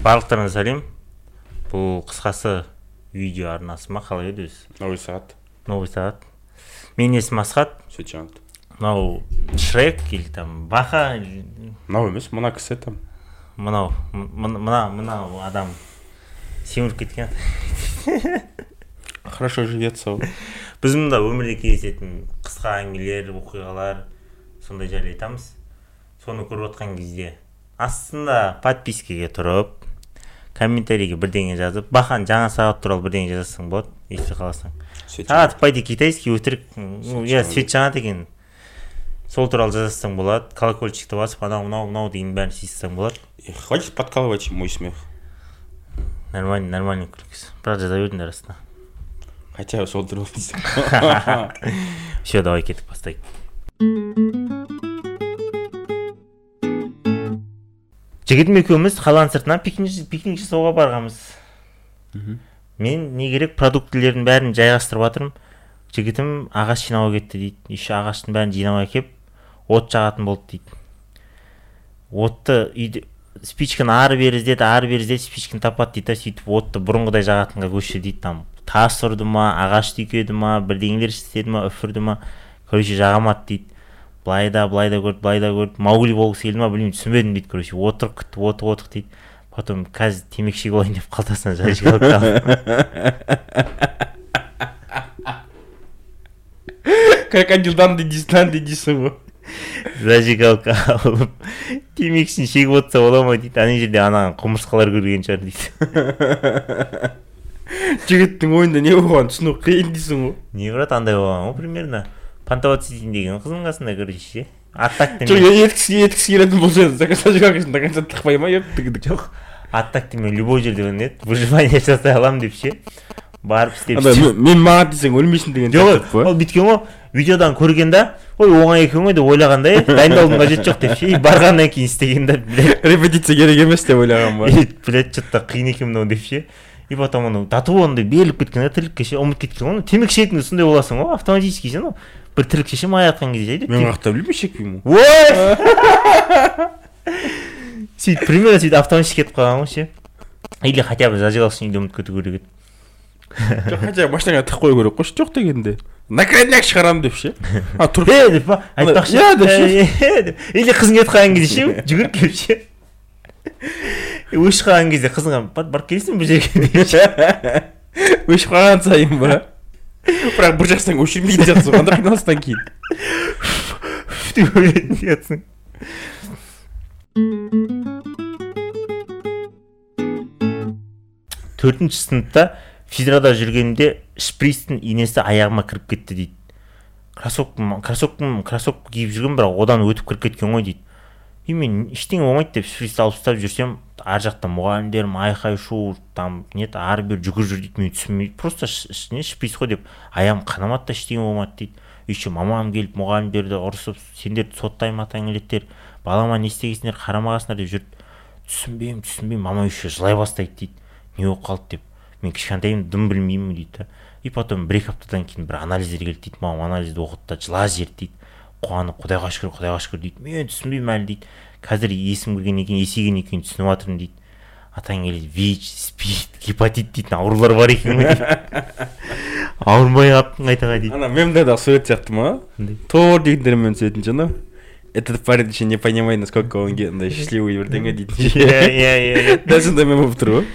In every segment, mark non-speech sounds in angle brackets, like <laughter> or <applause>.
барлықтарыңа сәлем. Бұл қысқасы видео арнасы ма қалай еді өзі? Новый сағат. Новый сағат. Менің есімім асхат. Мынау шрек или там баха мынау емес мына кісі там. Мынау мына мынау адам семіріп кеткен. <laughs> Хорошо живется біз мұнда өмірде кездесетін қысқа әңгімелер оқиғалар сондай жайлы айтамыз. Соны көріп отқан кезде астында подпискаге тұрып комментарийге бірдеңе жазып бахан жаңа сағат туралы бірдеңе жазсаң болады если қаласаң сағат пойди китайский өтірік ну иә свет жанат екен сол туралы жазсаң болады. Колокольчикті басып анау мынау мынау деген бәрін істесең болады. И хватит подкалывать мой смех. Нормальный нормальный күлкісі. Бірақ жаза беріңдер астына хотя сол туралы все давай кеттік бастайық жігітім екеуміз қаланың сыртынан пикник пикник жасауға барғанбыз мен не керек продуктілердің бәрін жайғастырып жатырмын жігітім ағаш жинауға кетті дейді еще ағаштың бәрін жинап әкеліп от жағатын болды дейді отты үйде спичканы ары бері іздеді ары бері іздеді спичканы таппады дейді да сөйтіп отты бұрынғыдай жағатынға көшті дейді там. Тас ұрды ма ағаш түйкеді ма бірдеңелер істеді ма үфірді ма короче жаға алмады дейді былай да былай да көрді былай да көрді. Маугли болғысы келді ма білмеймін түсінбедім дейді короче. Отырып күтті отық отық дейді. Потом қазір темекі шегіп алайын деп қалтасынан зажигалка алып крокодилдан дейсің дейсің ғой зажигалка алып темекісін шегіп отырса бола ма дейді. Ана жерде анаған құмырсқалар көрген шығар дейді. Жігіттің ойында не болғанын түсіну қиын дейсің ғой. Не брат андай болған ғой примерно. Пантовацитин деген қыздың қасында короче ше аттак жоқ еткісі еткісі келетін болса зажигалкасын до конца тықпай ма еп жоқ аттак мен любой жерде еді выживание жасай аламын деп ше. Барып істеп мен маған десең өлмейсің деген жоқ ол бүйткен ғой видеодан көрген да ой оңай екен ғой деп ойлаған да дайындалудың қажеті жоқ деп ше. И барғаннан кейін істеген да блядь. Репетиция керек емес деп ойлаған ба? И блядь че то қиын екен мынау деп ше. И потом анау до того андай беріліп кеткен да тірлікке ше ұмытып кеткен ғой темекі шегетін сондай боласың ғой автоматически ше анау бір тірлікке ше май атқан кезде ше мен қаяқта білмеймін шекпеймін ғой ой сөйтіп примерно сөйтіп автоматически кетіп қалған ғой ше или хотя бы зажигалкасын үйде ұмытып кету керек еді жоқ хотя бы машинаға тығып қою керек қойшы жоқ дегенде наконец шығарамын деп ше а тұрып е деп па айтпақшы Иә деп ше. Или қызың кетіп қалған кезде ше жүгіріп келіп ше өшіп қалған кезде қызыңа «Бар- барып келесің бір жерге деп ше өшіп қалған сайын ба сияқтысың ғой анда қиналыстан кейін деп ойлайтын сияқтысың төртінші сыныпта физрада жүргенімде шприцтің инесі аяғыма кіріп кетті дейді. Кроссовкам кроссовкам кроссовка киіп жүргенмін бірақ одан өтіп кіріп кеткен ғой дейді. И мен ештеңе болмайды деп шприцті алып ұстап жүрсем ар жақта мұғалімдерім айқай шу там не ары бері жүгіріп жүр дейді мен түсінбей просто не шприц қой деп аяғым қанамады да ештеңе болмады дейді еще мамам келіп мұғалімдерді ұрысып сендерді соттаймын атаң келеді балама не істегенсіңдер қарамағансыңдар деп жүрді түсінбеймін түсінбеймін мама еще жылай бастайды дейді не болып қалды деп. Мен кішкентаймын дым білмеймін дейді да. И потом бір екі аптадан кейін бір анализдер келді дейді мамам анализді оқыды да жылап жіберді дейді. Қуанып құдайға шүкір құдайға шүкір дейді. Мен түсінбеймін әлі дейді. Қазір есім кіргеннен кейін есейгеннен кейін түсініп жатырмын дейді. Атаң келеді вич спид гепатит дейтін аурулар бар екен ғой дейді. <laughs> Ауырмай қалыптың қайтаға дейді. Ана мемдардағы сурет сияқты ма тор дегендермен түсетін ше анау этот парень еще не понимает насколько он андай счастливый бірдеңе дейтін <laughs> иә иә иә. Дәл сондай мем болып тұр ғой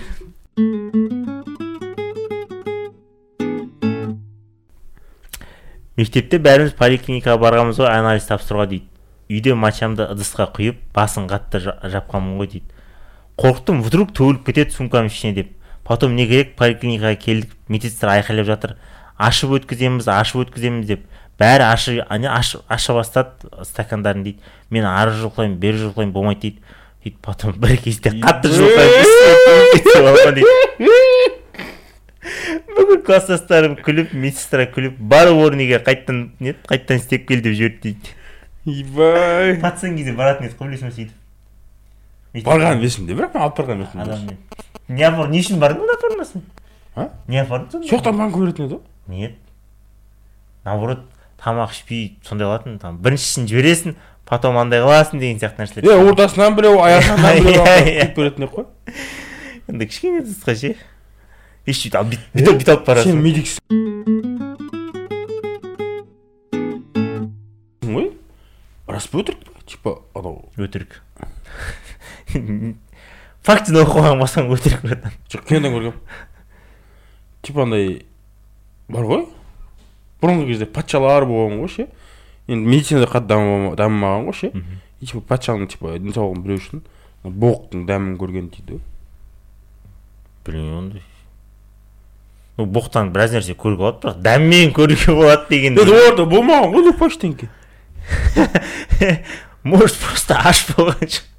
мектепте бәріміз поликлиникаға барғанбыз ғой анализ тапсыруға дейді. Үйде мочамды ыдысқа құйып басын қатты жа- жапқанмын ғой дейді. Қорықтым вдруг төгіліп кетеді сумканың ішіне деп. Потом не керек поликлиникаға келдік медсестра айқайлап жатыр. Ашып өткіземіз ашып өткіземіз деп. Бәрі ашы, аша бастады стакандарын дейді. Мен ары жұлқылаймын бері жұлқылаймын болмайды дейді. Сөйтіп потом бір кезде қатты жұлқылаймын <laughs> бүкіл класстастарым күліп медсестра күліп бар орниге қайтадан не қайтадан істеп кел деп жіберді дейді. Ебай пацан кезде баратын еді ғой білесің ба сөйтіп барғаным есімде бірақ мен алып барған емеспін не. Не үшін бардың онда апармасын а? Не апардың сонда сол жақтан маған көретін еді ғой нет. Наоборот тамақ ішпей сондай қылатын там біріншісін жібересің потом андай қыласың деген сияқты нәрселер. Е ортасынан біреу аяғынан <laughs> біреу Иә, алып иә. беретін еді ғой андай кішкене тысқа ше. Еш бүйтіп бүйтіп алып сен барасың медиксің өтірік? Па типа анау. Өтірік. Фактіні оқыған болсаң өтірік братан. Жоқ кинодан көргем типа андай бар ғой. Бұрынғы кезде патшалар болған ғой ше. Енді медицинада қатты дамыма- дамымаған ғой ше. И типа патшаның типа денсаулығын білу үшін боқтың дәмін көрген дейді білмеймін ондай ну боқтан біраз нәрсе көруге болады бірақ дәммен көруге болады деген енді оларда болмаған ғой ештеңке <laughs> может просто аш болған шығар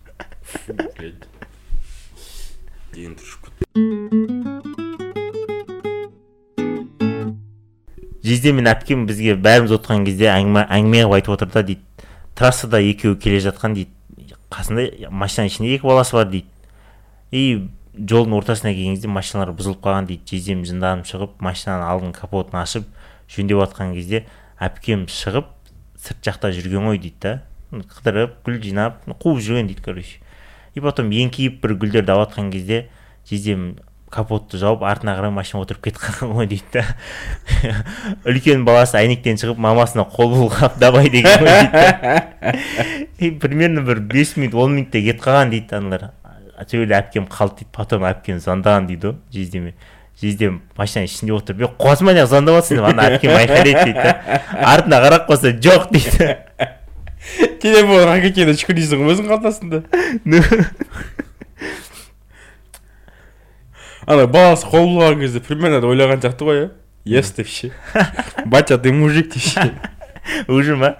жезде мен әпкем бізге бәріміз отырған кезде әңгіме әңгіме қылып айтып отыр да дейді. Трассада екеуі келе жатқан дейді. Қасында машинаның ішінде екі баласы бар дейді. И жолдың ортасына келген кезде машиналар бұзылып қалған дейді. Жездем жынданып шығып машинаның алдын капотын ашып жөндеп жатқан кезде әпкем шығып сырт жақта жүрген ғой дейді да. Қыдырып гүл жинап қуып жүрген дейді короче. И потом еңкейіп бір гүлдерді алып жатқан кезде жездем капотты жауып артына қарай машинаға отырып кетіп қалған ғой дейді да. <laughs> Үлкен баласы әйнектен шығып мамасына қол бұлғап давай деген ғой дейді да. <laughs> И примерно бір бес минут он минутта кетіп қалған дейді аналар. Сол әпкем қалды дейді потом әпкем звондаған дейді ғой жездеме. Жездем машинаның ішінде отырып е звондап жатрсың деп ана әпкем айқайлайды дейді да. Артына қарап қалса жоқ дейді. Телефон ракетені ішкі дейсің ғой өзің қалтасында. Ана баласы қол бұлған кезде примерно ойлаған сияқты ғой иә ес деп ше батя ты мужик деп ше уже ма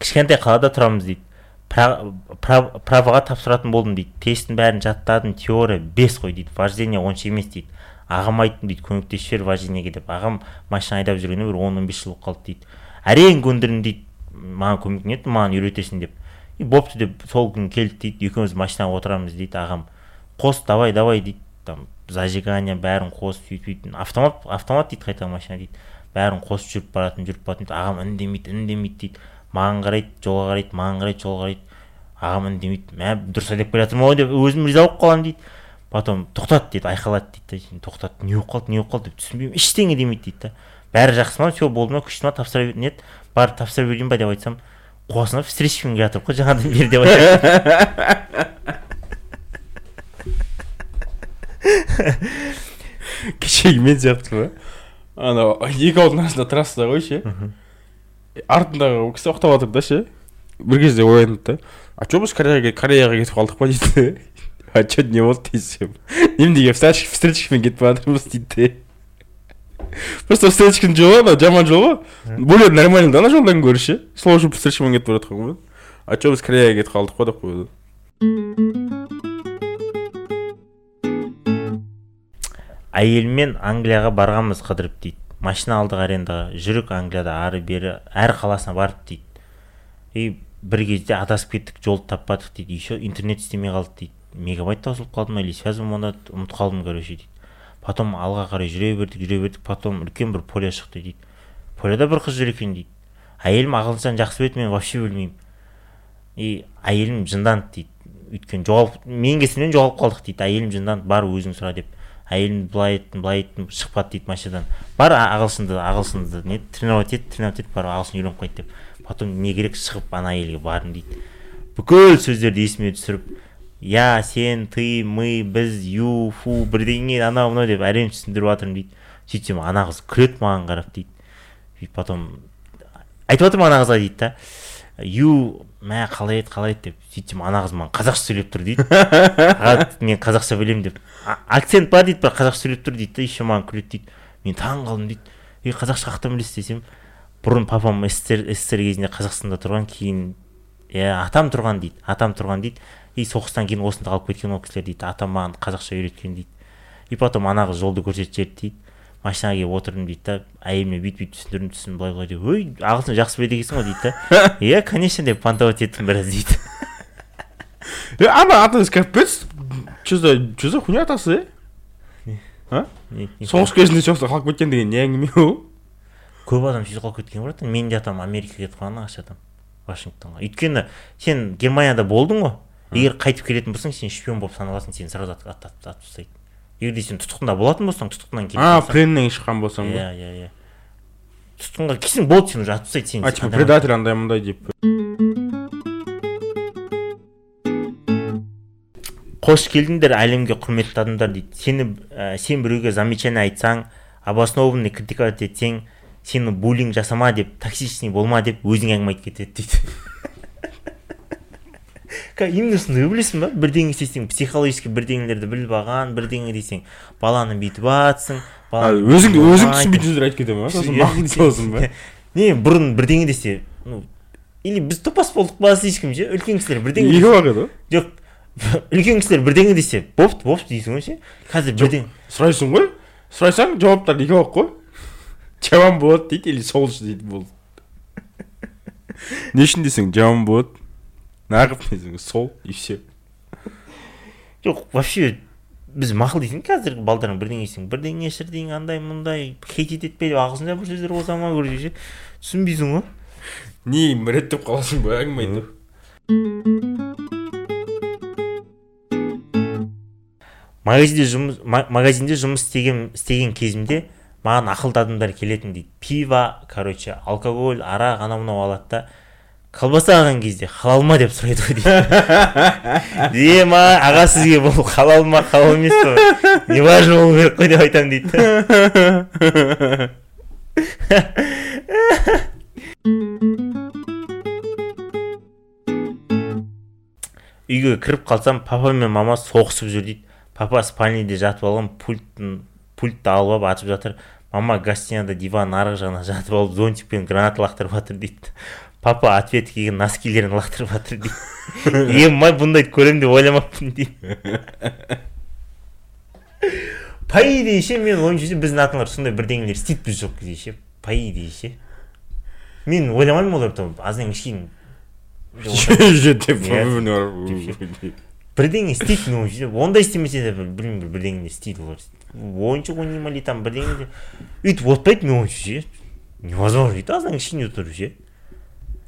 кішкентай қалада тұрамыз дейді. Пра- пра- правоға тапсыратын болдым дейді. Тесттің бәрін жаттадым теория бес қой дейді. Вождение онша емес дейді. Ағам айттым дейді көмектесіп жібер вождениеге деп. Ағам машина айдап жүргеніне бір он он бес жыл болып қалды дейді. Әрең көндірдім дейді. Маған көмек маған үйретесің деп. И бопты деп сол күні келді дейді. Екеуміз машинаға отырамыз дейді ағам. Қос давай давай дейді. Там зажигание бәрін қосып сөйтіп сөйтіп автомат автомат дейді қайта машина дейді. Бәрін қосып жүріп баратырмын жүріп дейді. Ағам үндемейді үндемейді дейді. Маған қарайды жолға қарайды маған қарайды жолға қарайды ағам үндемейді мә дұрыс айдап келе жатырмын ғой деп өзім риза болып қаламын дейді. Потом тоқтат дейді айқайлады дейді да тоқтат не болып қалды не болып қалды деп түсінбеймін. Ештеңе демейді дейді да бәрі жақсы ма? Все болды ма? Күшті ма? Тапсыра бер нет. Барып тапсыра берейін ба деп айтсам қуасың ба встречкамен келе жатырмық қой жаңадан бері деп <laughs> кешегі мен сияқты ма анау екі ауылдың арасында трассада ғой ше. Артындағы ол кісі ұйықтап жатыр да ше? бір кезде оянды да. А че біз кореяға кореяға кетіп қалдық па дейді? <laughs> А че не болды десем. Неменеге встречкамен кетіп бара жатырмыз дейді. Просто встречканың жолы анау жаман жол ғой. Более нормально да ана жолдан гөрі ше сол үшін встречкамен кетіп бара жатқан ғой. А че біз кореяға кетіп қалдық па деп қояды. Әйеліммен англияға барғанбыз қыдырып дейді. Машина алдық арендаға жүрік англияда ары бері әр қаласына бардық дейді. И бір кезде адасып кеттік жолды таппадық дейді. Еще интернет істемей қалды дейді. Мегабайт таусылып қалды ма или связь болмады ұмытып қалдым короче дейді. Потом алға қарай жүре бердік жүре бердік потом үлкен бір поля шықты дейді. Поляда бір қыз жүр екен дейді. Әйелім ағылшын жақсы біледі мен вообще білмеймін. И әйелім жынданды дейді. Өйткені жоғалып менің кесірімнен жоғалып қалдық дейді. Әйелім жынданды бар өзің сұра деп. Әйелім былай еттім былай еттім шықпады дейді машинадан. Бар ағылшынды ағылшынды не тренировать ет тренировать ет бар ағылшын үйреніп қайт деп. Потом не керек шығып ана әйелге бардым дейді. Бүкіл сөздерді есіме түсіріп я сен ты мы біз ю фу бірдеңе анау мынау деп әрең түсіндіріп жатырмын дейді. Сөйтсем ана қыз күледі маған қарап дейді. Потом айтып жатырмын ана қызға дейді да. Ю мә қалай еді қалай еді деп сөйтсем ана қыз маған қазақша сөйлеп тұр дейді. <laughs> Мен қазақша білемін деп. «А- акцент бар дейді бірақ қазақша сөйлеп тұр дейді да еще маған күледі дейді. Мен таң қалдым дейді. Е қазақша қаяқтан білесіз десем бұрын папам ссср кезінде қазақстанда тұрған кейін иә атам тұрған дейді атам тұрған дейді. И соғыстан кейін осында қалып кеткен ол кісілер дейді атам маған қазақша үйреткен дейді. И потом ана қыз жолды көрсетіп жіберді дейді. Машинаға келіп отырдым дейді да. Әйеліме бүйтіп бүйтіп түсіндірдім түсін былай былай деп. Ой ағылшын жақсы біледі екенсің ғой дейді да. Иә конечно деп понтовать еттім біраз дейді. Э, ана атасы капец че за че за хуйня атасы не- соғыс кезінде соғыста қалып кеткен деген не әңгіме ол? Көп адам сөйтіп қалып кеткен братан менің де атам америкаға кетіп қалған ағаш атам вашингтонға. Өйткені сен германияда болдың ғой. Егер қайтып келетін болсаң сен шпион болып саналасың сені сразу ат- ат- атып атып тастайды егер сен тұтқында болатын болсаң тұтқыннан келіп а пленнен шыққан болсаң иә иә иә. Тұтқынға келсең болды сені уже тастайды сені а типа предатель андай мындай деп. Қош келдіңдер әлемге құрметті адамдар дейді. Сені ә, сен біреуге замечание айтсаң обоснованный критиковать етсең сені буллинг жасама деп токсичный болма деп өзің әңгіме айтып кетеді дейді. <laughs> именно сондай білесің ба бірдеңе істесең психологически бірдеңелерді біліп алған бірдеңе десең баланы бүйтіп жатсың өзің өзің түсінбейтін сөздер айтып кете ма? Сосын маған сосын ба? <laughs> Не бұрын бірдеңе десе ну или біз топас болдық па слишком ше? Үлкен кісілер бірдеңе екі уақыт ғой. Жоқ <laughs> үлкен кісілер бірдеңе десе бопты бопты дейсің ғой ше? Қазір бірдеңе сұрайсың ғой. Сұрасаң жауаптар екі ақ қой. Жаман болады дейді или солшы дейді болды. <laughs> Не үшін десең жаман болады. Нағып сол и все жоқ вообще біз мақұл дейтін қазіргі балдарың бірдеңе десең бірдеңе шірдеңе андай мындай хейт етеді бе деп ағылшынша бір сөздер қоса ма короче ше түсінбейсің ғой. Не реттеп қаласың ба әңгіме айтып? Магазинде жұмыс ма- магазинде жұмыс істеген істеген кезімде маған ақылды адамдар келетін дейді. Пиво короче алкоголь арақ анау мынау алады да. Колбаса алған кезде халал ма деп сұрайды ғой дейді е ма аға сізге бұл халал ма халал емес па не важно болу керек қой деп айтамын дейді. Үйге кіріп қалсам папа мен мама соғысып жүр дейді. Папа спальныйде жатып алған пульттің пультті алып алып атып жатыр. Мама гостиныяда диван арғы жағына жатып алып зонтикпен граната лақтырып жатыр дейді. Папа ответ келген носкилерін лақтырып жатыр дейді е май бұндайды көремін деп ойламаппын дейді по идее ше менің ойымша ше біздің ата аналар сондай бірдеңелер істейді біз жоқ кезде ше по идее ше мен ойламаймын олар там аздан кішкене <laughs> бірдеңе істейді менің ойымша ондай істемесе де білмеймін бір бірдеңелер істейді олар. Ойыншық ойнай ма или там бірдеңе де. Өйтіп отпайды менің ойымша ше невозможно дейді аздан кішкене отыру ше.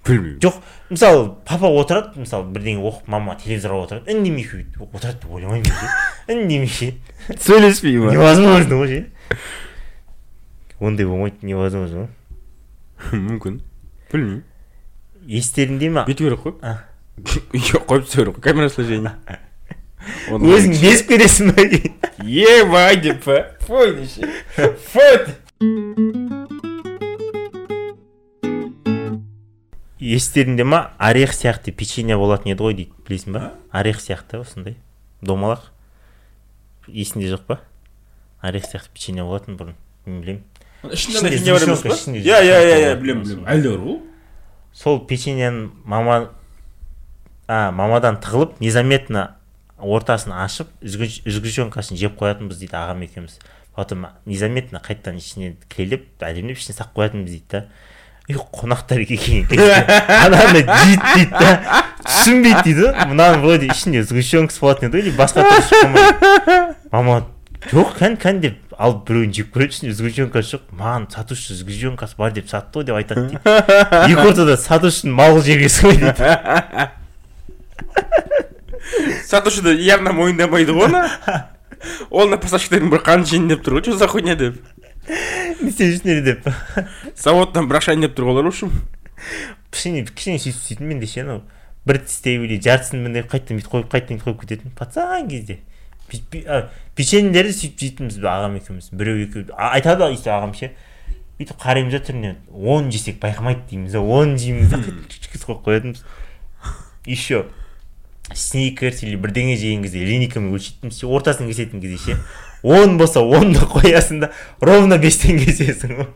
Білмеймін жоқ мысалы папа отырады мысалы бірдеңе оқып мама телевизорға отырады үндемей отырады деп ойламаймын мен ше үндемей ше сөйлеспей ма? Невозможно ғой ше ондай болмайды невозможно. Мүмкін. Білмеймін естеріңде ма бүйту керек қой. Үйге <laughs> қойып тастау керек қой камера сложение <laughs> өзің безіп кетесің ба ебай деп па. Фой <laughs> фой естеріңде ма? Орех сияқты печенье болатын еді ғой дейді білесің ба? Орех сияқты осындай домалақ. Есіңде жоқ па? Орех сияқты печенье болатын бұрын мен білемін. Ішінде иә иә иә иә білемін білемін. Әлде бар ғой сол печеньені мама а мамадан тығылып незаметно ортасын ашып үзгіш- үзгішенкасын жеп қоятынбыз дейді ағам екеуміз. Потом незаметно қайтадан ішіне кірелеп әдемілеп ішіне салып қоятынбыз дейді да. Үй қонақтар келген ананы жейді дейді да түсінбейді дейді мынаның вроде ішінде сгущенкасы болатын еді ғой или басқа түрі шыққан мама жоқ кән кән деп алып біреуін жеп көреді ішінде сгущенкасы жоқ маған сатушы сгущенкасы бар деп сатты ғой деп айтады дейді екі ортада сатушының мал жегесі ғой дейді сатушы да явно мойындамайды ғой оны ол на поставщиктердің бір қанын деп тұр ғой че за хуйня деп не істеп деп заводтан бір ақша деп тұр ғой олар в общем кішкене кішкене сөйтіп сөйтіп мен де ше анау бір тістей или жартысын міне қайтадан бүйтіп қойып қайтадан бүйтіп қойып кететін пацан кезде печеньелерді сөйтіп жейтінбіз ағам екеуміз біреу екеу айтады ғой өйстіп ағам ше бүйтіп қараймыз да түріне он жесек байқамайды дейміз да он жейміз да қойып қоятынбыз еще сникерс или бірдеңе жеген кезде линейкамен өлшейтінбіз ше ортасын кесетін кезде ше он болса онды қоясың да ровно бестен кесесің ғой.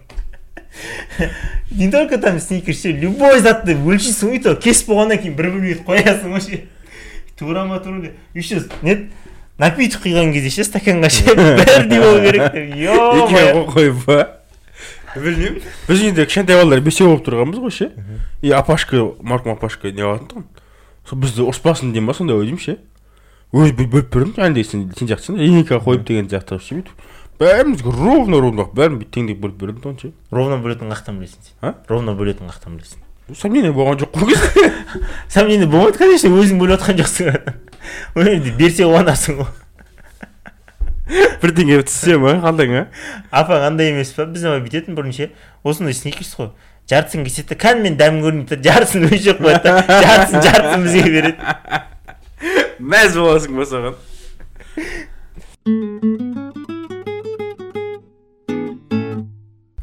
<laughs> Не только там сникерс ше любой затты өлшейсің ғой то кесіп болғаннан кейін бір бір бүйтіп қоясың ғой ше тура ма тура ма. Еще не напиток құйған кезде ше стаканға ше <laughs> бірдей болу керек. Деп екеуі қойып па білмеймін. Біз үйде кішкентай балалар бесеу болып тұрғанбыз ғой ше. И апашка марқұм апашка не қылатын тұғын. Сол бізді ұрыспасын деймін ба сондай ойдаймын ше? Өзі бүйтіп бөліп бердім жаңағыдай сен сен сияқтысың линейка қойып деген сияқты ше бүйтіп бәрімізге ровно ровно. Бәрін бүйтіп теңдеп бөліп бердім тұғын ше ровно бөлетін қаяқтан білесің сен. А? ровно бөлетін қаяқтан білесің. Сомнение болған жоқ қой? <laughs> Кезде сомнение болмайды конечно өзің бөліп жатқан жоқсың. <laughs> Енді берсе қуанасың ғой. <laughs> Бірдеңе түссе ма қандай ма? Апаң андай емес па? Біз ана бүйтетін бұрын ше осындай сникерс қой жартысын кеседі да кәдімгідей дәмі көрінеді да жартысын өзі жеп қояды да жартысын жартысын бізге береді. Мәз боласың ба соған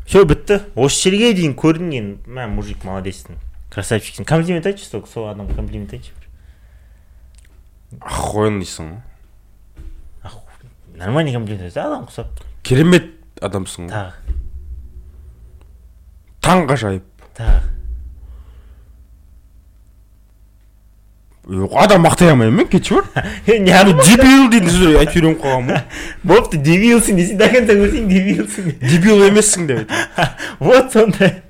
все бітті осы жерге дейін көрдің енді. Мә мужик молодецсің красавчиксің комплимент айтшы сол сол адамға комплимент айтшы охуенно дейсің ғой. Нормальный комплимент айтса адам құсап керемет адамсың ғой. Тағы. Таңғажайып. Тағы. Адам мақтай алмаймын мен кетші бар неғып дебил дейтін сөздер айтып үйреніп қалғанмын ғой болыпты дебилсің десең до конца көрсең дебилсің дебил емессің деп вот сондай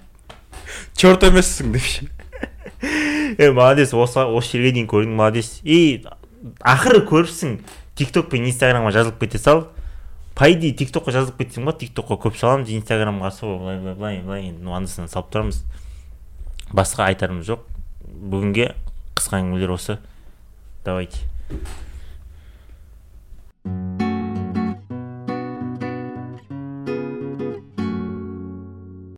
черт емессің деп е молодец осы осы жерге дейін көрдің молодец и ақыры көріпсің тикток пен инстаграмға жазылып кете сал по идее тиктокқа жазылып кетсең ба тиктокқа көп саламыз инстаграмға сол былай былай былай былай енді анда санда салып тұрамыз басқа айтарымыз жоқ бүгінге қысқа әңгімелер осы. Давайте